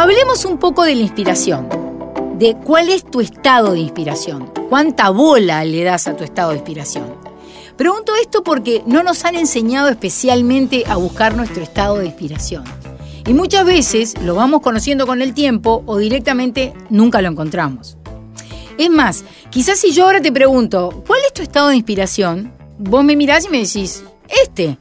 Hablemos un poco de la inspiración, de cuál es tu estado de inspiración, cuánta bola le das a tu estado de inspiración. Pregunto esto porque no nos han enseñado especialmente a buscar nuestro estado de inspiración. Y muchas veces lo vamos conociendo con el tiempo o directamente nunca lo encontramos. Es más, quizás si yo ahora te pregunto, ¿cuál es tu estado de inspiración? Vos me mirás y me decís, este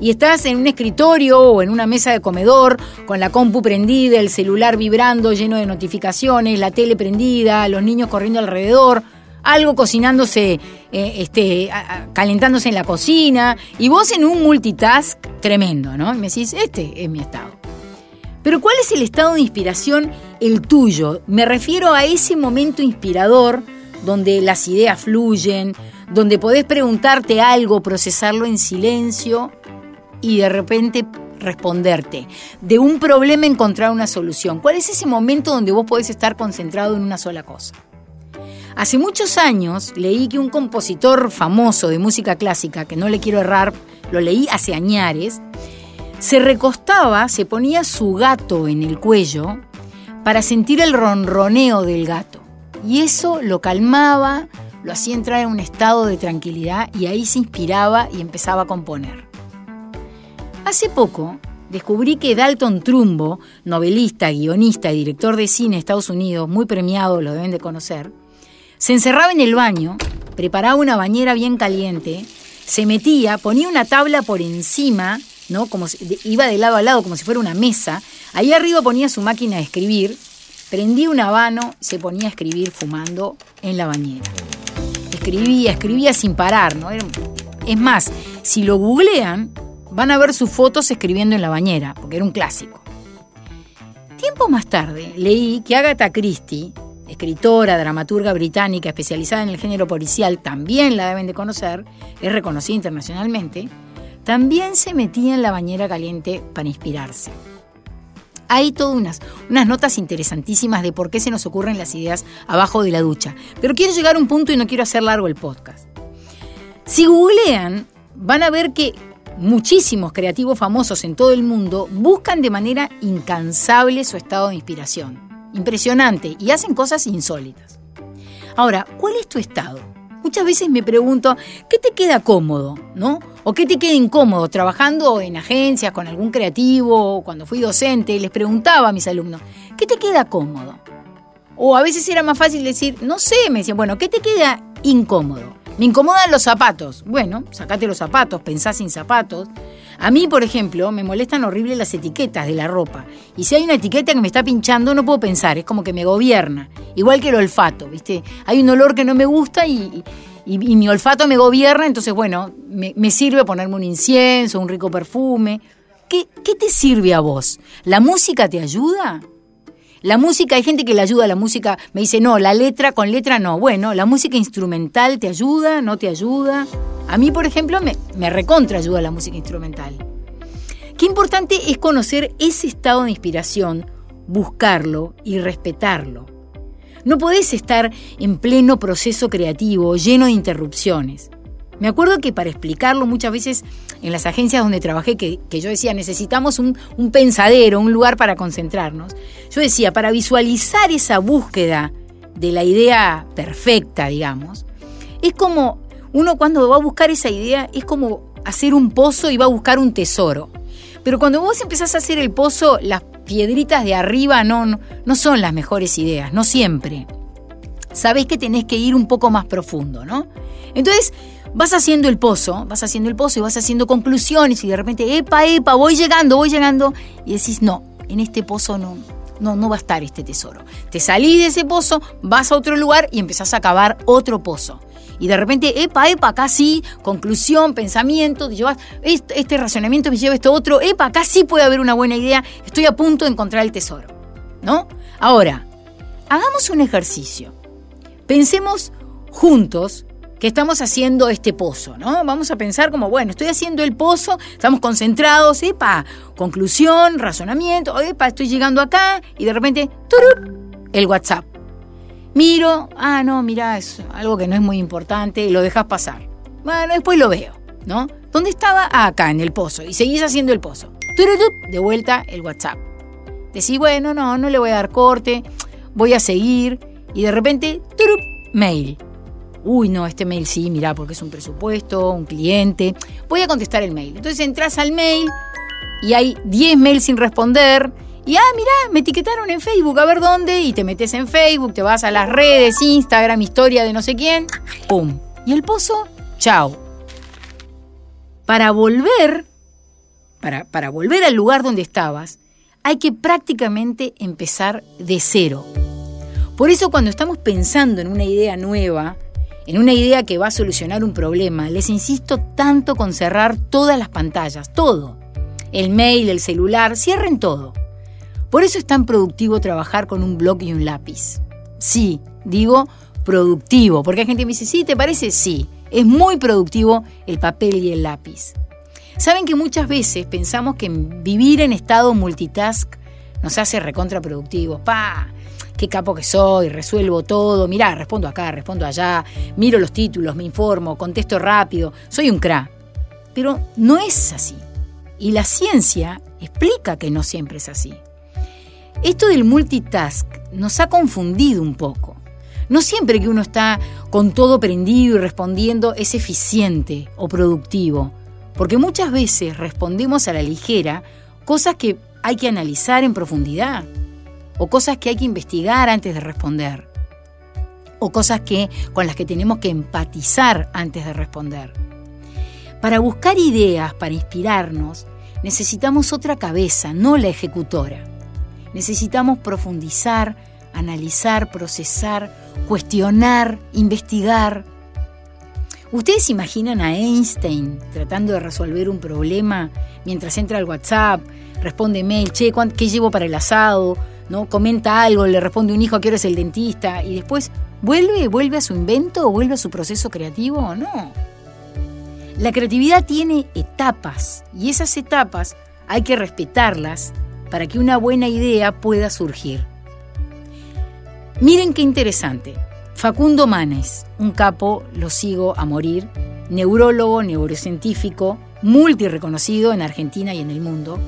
y estás en un escritorio o en una mesa de comedor con la compu prendida, el celular vibrando lleno de notificaciones, la tele prendida, los niños corriendo alrededor, algo cocinándose, eh, este, calentándose en la cocina y vos en un multitask tremendo, ¿no? Y me decís, este es mi estado. Pero ¿cuál es el estado de inspiración el tuyo? Me refiero a ese momento inspirador donde las ideas fluyen, donde podés preguntarte algo, procesarlo en silencio y de repente responderte. De un problema encontrar una solución. ¿Cuál es ese momento donde vos podés estar concentrado en una sola cosa? Hace muchos años leí que un compositor famoso de música clásica, que no le quiero errar, lo leí hace añares, se recostaba, se ponía su gato en el cuello para sentir el ronroneo del gato. Y eso lo calmaba, lo hacía entrar en un estado de tranquilidad y ahí se inspiraba y empezaba a componer. Hace poco descubrí que Dalton Trumbo, novelista, guionista y director de cine de Estados Unidos, muy premiado, lo deben de conocer, se encerraba en el baño, preparaba una bañera bien caliente, se metía, ponía una tabla por encima, ¿no? Como iba de lado a lado como si fuera una mesa, ahí arriba ponía su máquina de escribir, prendía un habano, se ponía a escribir fumando en la bañera. Escribía, escribía sin parar, ¿no? Es más, si lo googlean, van a ver sus fotos escribiendo en la bañera, porque era un clásico. Tiempo más tarde leí que Agatha Christie, escritora, dramaturga británica especializada en el género policial, también la deben de conocer, es reconocida internacionalmente, también se metía en la bañera caliente para inspirarse. Hay todas unas, unas notas interesantísimas de por qué se nos ocurren las ideas abajo de la ducha. Pero quiero llegar a un punto y no quiero hacer largo el podcast. Si googlean, van a ver que muchísimos creativos famosos en todo el mundo buscan de manera incansable su estado de inspiración. Impresionante, y hacen cosas insólitas. Ahora, ¿cuál es tu estado? Muchas veces me pregunto, ¿qué te queda cómodo? ¿No? ¿O qué te queda incómodo trabajando en agencias con algún creativo? Cuando fui docente, les preguntaba a mis alumnos, ¿qué te queda cómodo? O a veces era más fácil decir, no sé, me decían, bueno, ¿qué te queda incómodo? Me incomodan los zapatos. Bueno, sacate los zapatos, pensá sin zapatos. A mí, por ejemplo, me molestan horrible las etiquetas de la ropa. Y si hay una etiqueta que me está pinchando, no puedo pensar, es como que me gobierna. Igual que el olfato, ¿viste? Hay un olor que no me gusta y, mi olfato me gobierna, entonces, bueno, me, sirve ponerme un incienso, un rico perfume. ¿Qué, ¿Qué te sirve a vos? ¿La música te ayuda? La música, hay gente que le ayuda a la música, me dice, no, la letra con letra no. Bueno, la música instrumental te ayuda, no te ayuda. A mí, por ejemplo, me, me recontra ayuda la música instrumental. Qué importante es conocer ese estado de inspiración, buscarlo y respetarlo. No podés estar en pleno proceso creativo, lleno de interrupciones. Me acuerdo que para explicarlo muchas veces en las agencias donde trabajé, que, yo decía, necesitamos un, pensadero, un lugar para concentrarnos, yo decía, para visualizar esa búsqueda de la idea perfecta, digamos, es como uno cuando va a buscar esa idea, es como hacer un pozo y va a buscar un tesoro. Pero cuando vos empezás a hacer el pozo, las piedritas de arriba no, no, no son las mejores ideas, no siempre. Sabés que tenés que ir un poco más profundo, ¿no? Entonces, vas haciendo el pozo, vas haciendo el pozo y vas haciendo conclusiones y de repente, epa, epa, voy llegando, voy llegando y decís, no, en este pozo no, no, no va a estar este tesoro. Te salís de ese pozo, vas a otro lugar y empezás a cavar otro pozo. Y de repente, epa, epa, acá sí, conclusión, pensamiento, llevas, este, este razonamiento me lleva esto otro, epa, acá sí puede haber una buena idea, estoy a punto de encontrar el tesoro. ¿No? Ahora, hagamos un ejercicio. Pensemos juntos que estamos haciendo este pozo, ¿no? Vamos a pensar como, bueno, estoy haciendo el pozo, estamos concentrados, epa, conclusión, razonamiento, epa, estoy llegando acá y de repente, ¡turup! el WhatsApp. Miro, ah, no, mira, es algo que no es muy importante y lo dejas pasar. Bueno, después lo veo, ¿no? ¿Dónde estaba? Ah, acá, en el pozo. Y seguís haciendo el pozo. ¡Turup! De vuelta el WhatsApp. Decís, bueno, no, no le voy a dar corte, voy a seguir. Y de repente, ¡turup! mail uy, no, este mail sí, mira, porque es un presupuesto, un cliente, voy a contestar el mail. Entonces entras al mail y hay 10 mails sin responder. Y ah, mira, me etiquetaron en Facebook, a ver dónde, y te metes en Facebook, te vas a las redes, Instagram, historia de no sé quién, ¡pum! Y el pozo, chao. Para volver, para, para volver al lugar donde estabas, hay que prácticamente empezar de cero. Por eso cuando estamos pensando en una idea nueva, en una idea que va a solucionar un problema, les insisto tanto con cerrar todas las pantallas, todo. El mail, el celular, cierren todo. Por eso es tan productivo trabajar con un blog y un lápiz. Sí, digo productivo, porque hay gente que me dice, sí, ¿te parece? Sí, es muy productivo el papel y el lápiz. Saben que muchas veces pensamos que vivir en estado multitask nos hace recontraproductivos. ¡Pa! Qué capo que soy, resuelvo todo, mirá, respondo acá, respondo allá, miro los títulos, me informo, contesto rápido, soy un cra. Pero no es así. Y la ciencia explica que no siempre es así. Esto del multitask nos ha confundido un poco. No siempre que uno está con todo prendido y respondiendo es eficiente o productivo, porque muchas veces respondemos a la ligera cosas que hay que analizar en profundidad o cosas que hay que investigar antes de responder, o cosas que, con las que tenemos que empatizar antes de responder. Para buscar ideas, para inspirarnos, necesitamos otra cabeza, no la ejecutora. Necesitamos profundizar, analizar, procesar, cuestionar, investigar. ¿Ustedes imaginan a Einstein tratando de resolver un problema mientras entra al WhatsApp, responde mail, che, ¿qué llevo para el asado? ¿No? Comenta algo, le responde un hijo a qué hora es el dentista y después vuelve, vuelve a su invento vuelve a su proceso creativo o no. La creatividad tiene etapas y esas etapas hay que respetarlas para que una buena idea pueda surgir. Miren qué interesante. Facundo Manes, un capo, lo sigo a morir, neurólogo, neurocientífico, multireconocido en Argentina y en el mundo.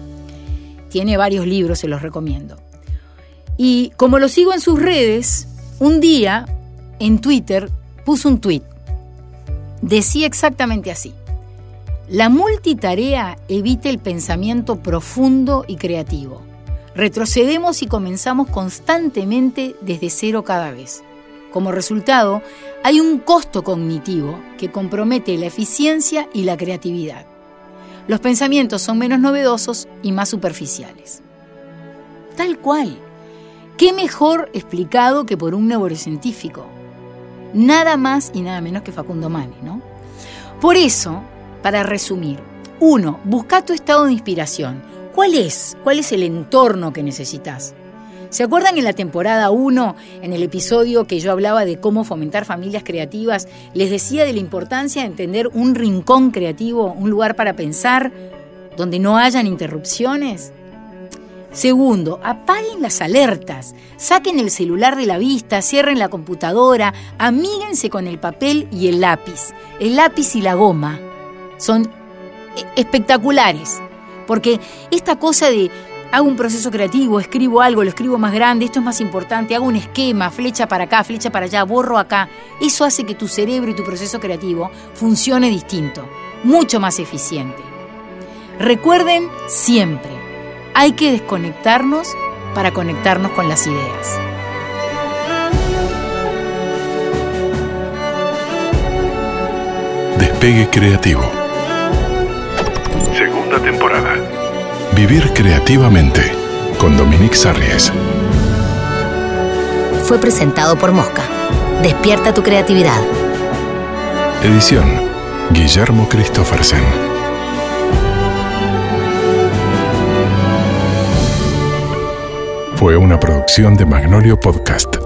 Tiene varios libros, se los recomiendo. Y como lo sigo en sus redes, un día en Twitter puso un tweet. Decía exactamente así. La multitarea evita el pensamiento profundo y creativo. Retrocedemos y comenzamos constantemente desde cero cada vez. Como resultado, hay un costo cognitivo que compromete la eficiencia y la creatividad. Los pensamientos son menos novedosos y más superficiales. Tal cual. ¿Qué mejor explicado que por un neurocientífico? Nada más y nada menos que Facundo Mane, ¿no? Por eso, para resumir, uno, busca tu estado de inspiración. ¿Cuál es? ¿Cuál es el entorno que necesitas? ¿Se acuerdan en la temporada 1, en el episodio que yo hablaba de cómo fomentar familias creativas, les decía de la importancia de entender un rincón creativo, un lugar para pensar, donde no hayan interrupciones? Segundo, apaguen las alertas, saquen el celular de la vista, cierren la computadora, amíguense con el papel y el lápiz. El lápiz y la goma son espectaculares, porque esta cosa de hago un proceso creativo, escribo algo, lo escribo más grande, esto es más importante, hago un esquema, flecha para acá, flecha para allá, borro acá, eso hace que tu cerebro y tu proceso creativo funcione distinto, mucho más eficiente. Recuerden siempre, hay que desconectarnos para conectarnos con las ideas. Despegue Creativo. Segunda temporada. Vivir creativamente con Dominique Sarries. Fue presentado por Mosca. Despierta tu creatividad. Edición Guillermo Christophersen. Fue una producción de Magnolio Podcast.